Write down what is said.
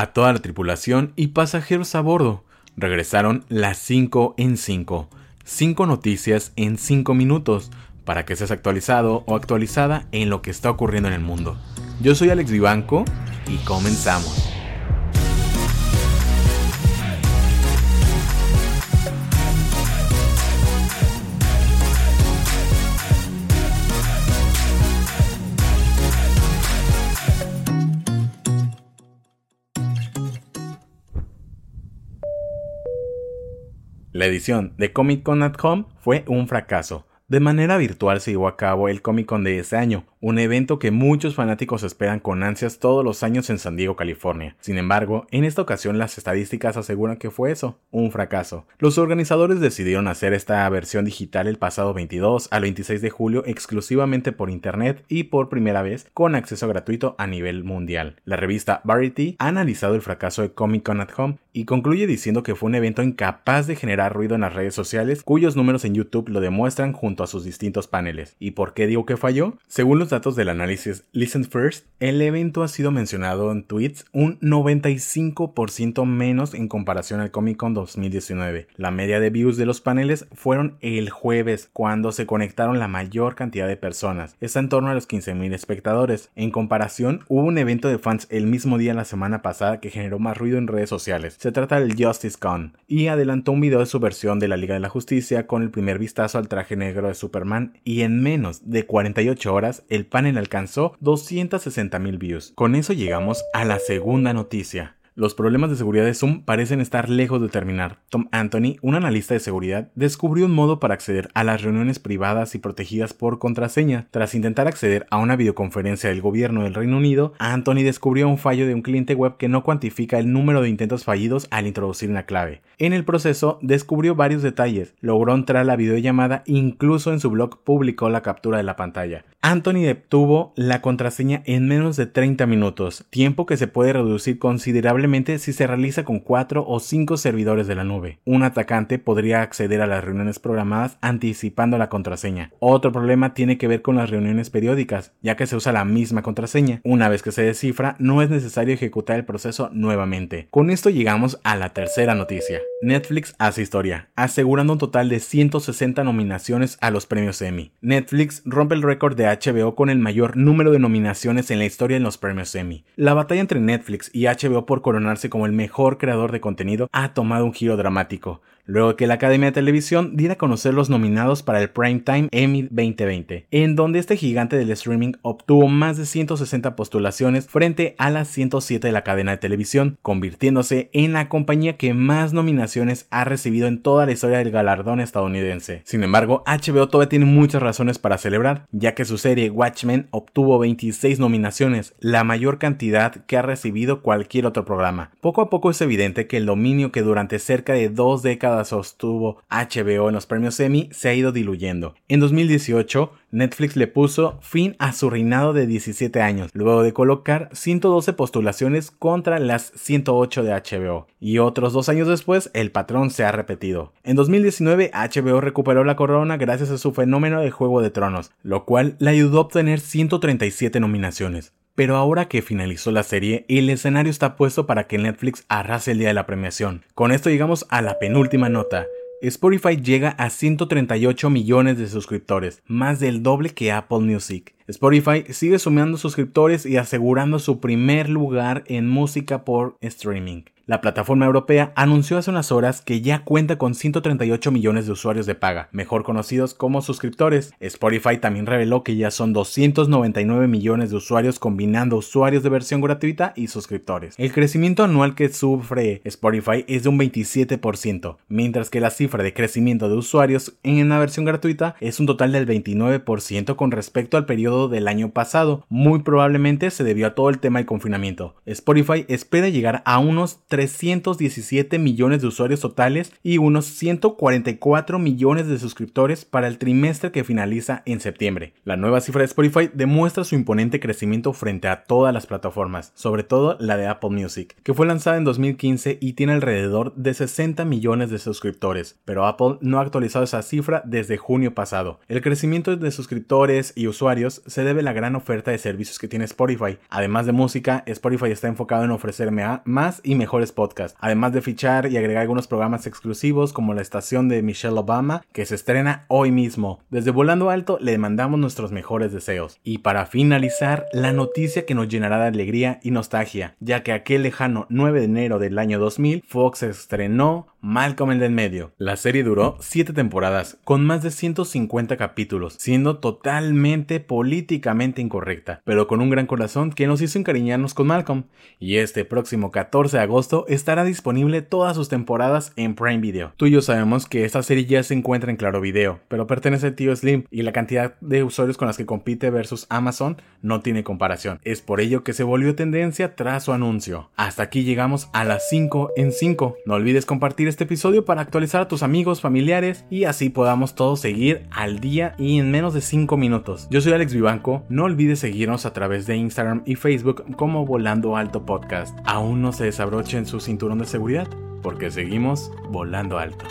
a toda la tripulación y pasajeros a bordo. Regresaron las 5 en 5. 5 noticias en 5 minutos para que seas actualizado o actualizada en lo que está ocurriendo en el mundo. Yo soy Alex Vivanco y comenzamos. La edición de Comic Con at Home fue un fracaso. De manera virtual se llevó a cabo el Comic Con de ese año, un evento que muchos fanáticos esperan con ansias todos los años en San Diego, California. Sin embargo, en esta ocasión las estadísticas aseguran que fue eso, un fracaso. Los organizadores decidieron hacer esta versión digital el pasado 22 al 26 de julio exclusivamente por internet y por primera vez con acceso gratuito a nivel mundial. La revista Variety ha analizado el fracaso de Comic Con at Home y concluye diciendo que fue un evento incapaz de generar ruido en las redes sociales, cuyos números en YouTube lo demuestran junto a sus distintos paneles. ¿Y por qué digo que falló? Según los datos del análisis Listen First, el evento ha sido mencionado en tweets un 95% menos en comparación al Comic Con 2019. La media de views de los paneles fueron el jueves, cuando se conectaron la mayor cantidad de personas. Está en torno a los 15.000 espectadores. En comparación, hubo un evento de fans el mismo día la semana pasada que generó más ruido en redes sociales. Se trata del Justice Con y adelantó un video de su versión de la Liga de la Justicia con el primer vistazo al traje negro de Superman y en menos de 48 horas el panel alcanzó 260 mil views. Con eso llegamos a la segunda noticia. Los problemas de seguridad de Zoom parecen estar lejos de terminar. Tom Anthony, un analista de seguridad, descubrió un modo para acceder a las reuniones privadas y protegidas por contraseña. Tras intentar acceder a una videoconferencia del gobierno del Reino Unido, Anthony descubrió un fallo de un cliente web que no cuantifica el número de intentos fallidos al introducir una clave. En el proceso, descubrió varios detalles. Logró entrar a la videollamada, incluso en su blog publicó la captura de la pantalla. Anthony obtuvo la contraseña en menos de 30 minutos, tiempo que se puede reducir considerablemente si se realiza con 4 o 5 servidores de la nube. Un atacante podría acceder a las reuniones programadas anticipando la contraseña. Otro problema tiene que ver con las reuniones periódicas, ya que se usa la misma contraseña. Una vez que se descifra, no es necesario ejecutar el proceso nuevamente. Con esto llegamos a la tercera noticia. Netflix hace historia, asegurando un total de 160 nominaciones a los premios Emmy. Netflix rompe el récord de HBO con el mayor número de nominaciones en la historia en los premios Emmy. La batalla entre Netflix y HBO por como el mejor creador de contenido ha tomado un giro dramático luego que la Academia de Televisión diera a conocer los nominados para el Primetime Emmy 2020, en donde este gigante del streaming obtuvo más de 160 postulaciones frente a las 107 de la cadena de televisión, convirtiéndose en la compañía que más nominaciones ha recibido en toda la historia del galardón estadounidense. Sin embargo, HBO todavía tiene muchas razones para celebrar, ya que su serie Watchmen obtuvo 26 nominaciones, la mayor cantidad que ha recibido cualquier otro programa. Poco a poco es evidente que el dominio que durante cerca de dos décadas sostuvo HBO en los premios Emmy se ha ido diluyendo. En 2018, Netflix le puso fin a su reinado de 17 años, luego de colocar 112 postulaciones contra las 108 de HBO. Y otros dos años después, el patrón se ha repetido. En 2019, HBO recuperó la corona gracias a su fenómeno de Juego de Tronos, lo cual le ayudó a obtener 137 nominaciones. Pero ahora que finalizó la serie, el escenario está puesto para que Netflix arrase el día de la premiación. Con esto llegamos a la penúltima nota. Spotify llega a 138 millones de suscriptores, más del doble que Apple Music. Spotify sigue sumando suscriptores y asegurando su primer lugar en música por streaming. La plataforma europea anunció hace unas horas que ya cuenta con 138 millones de usuarios de paga, mejor conocidos como suscriptores. Spotify también reveló que ya son 299 millones de usuarios combinando usuarios de versión gratuita y suscriptores. El crecimiento anual que sufre Spotify es de un 27%, mientras que la cifra de crecimiento de usuarios en la versión gratuita es un total del 29% con respecto al periodo del año pasado. Muy probablemente se debió a todo el tema del confinamiento. Spotify espera llegar a unos 317 millones de usuarios totales y unos 144 millones de suscriptores para el trimestre que finaliza en septiembre. La nueva cifra de Spotify demuestra su imponente crecimiento frente a todas las plataformas, sobre todo la de Apple Music, que fue lanzada en 2015 y tiene alrededor de 60 millones de suscriptores, pero Apple no ha actualizado esa cifra desde junio pasado. El crecimiento de suscriptores y usuarios se debe a la gran oferta de servicios que tiene Spotify. Además de música, Spotify está enfocado en ofrecerme más y mejores podcasts, además de fichar y agregar algunos programas exclusivos como la estación de Michelle Obama que se estrena hoy mismo. Desde Volando Alto le mandamos nuestros mejores deseos. Y para finalizar, la noticia que nos llenará de alegría y nostalgia, ya que aquel lejano 9 de enero del año 2000, Fox estrenó Malcolm el del medio. La serie duró 7 temporadas, con más de 150 capítulos, siendo totalmente políticamente incorrecta, pero con un gran corazón que nos hizo encariñarnos con Malcolm. Y este próximo 14 de agosto estará disponible todas sus temporadas en Prime Video. Tú y yo sabemos que esta serie ya se encuentra en Claro Video, pero pertenece al tío Slim y la cantidad de usuarios con las que compite versus Amazon no tiene comparación. Es por ello que se volvió tendencia tras su anuncio. Hasta aquí llegamos a las 5 en 5. No olvides compartir este episodio para actualizar a tus amigos, familiares y así podamos todos seguir al día y en menos de 5 minutos. Yo soy Alex Vivanco, no olvides seguirnos a través de Instagram y Facebook como Volando Alto Podcast. ¿Aún no se desabrochen su cinturón de seguridad? Porque seguimos volando alto.